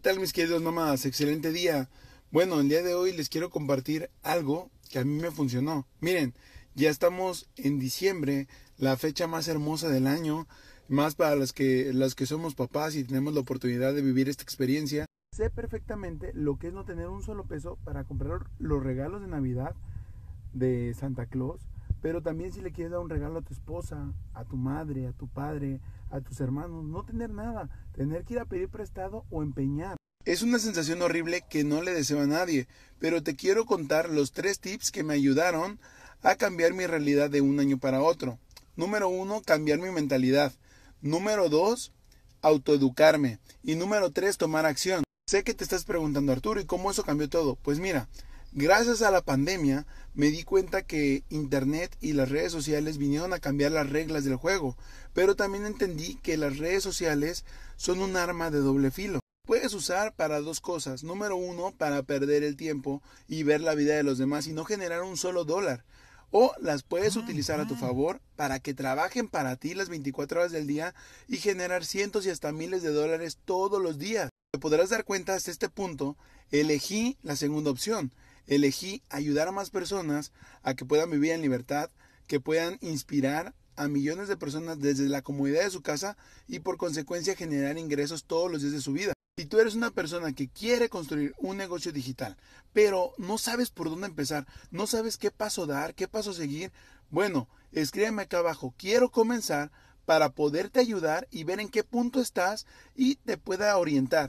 ¿Qué tal mis queridos mamás? Excelente día. Bueno, el día de hoy les quiero compartir algo que a mí me funcionó. Miren, ya estamos en diciembre, la fecha más hermosa del año, más para las que, las que somos papás y tenemos la oportunidad de vivir esta experiencia. Sé perfectamente lo que es no tener un solo peso para comprar los regalos de Navidad de Santa Claus, pero también si le quieres dar un regalo a tu esposa, a tu madre, a tu padre, a tus hermanos, no tener nada, tener que ir a pedir prestado o empeñar. Es una sensación horrible que no le deseo a nadie, pero te quiero contar los tres tips que me ayudaron a cambiar mi realidad de un año para otro. Número uno, cambiar mi mentalidad. Número dos, autoeducarme. Y número tres, tomar acción. Sé que te estás preguntando, Arturo, ¿y cómo eso cambió todo? Pues mira, Gracias a la pandemia me di cuenta que Internet y las redes sociales vinieron a cambiar las reglas del juego, pero también entendí que las redes sociales son un arma de doble filo. Puedes usar para dos cosas. Número uno, para perder el tiempo y ver la vida de los demás y no generar un solo dólar. O las puedes ah, utilizar a tu favor para que trabajen para ti las 24 horas del día y generar cientos y hasta miles de dólares todos los días. Podrás dar cuenta hasta este punto, elegí la segunda opción elegí ayudar a más personas a que puedan vivir en libertad, que puedan inspirar a millones de personas desde la comodidad de su casa y por consecuencia generar ingresos todos los días de su vida. Si tú eres una persona que quiere construir un negocio digital, pero no sabes por dónde empezar, no sabes qué paso dar, qué paso seguir, bueno, escríbeme acá abajo, quiero comenzar para poderte ayudar y ver en qué punto estás y te pueda orientar.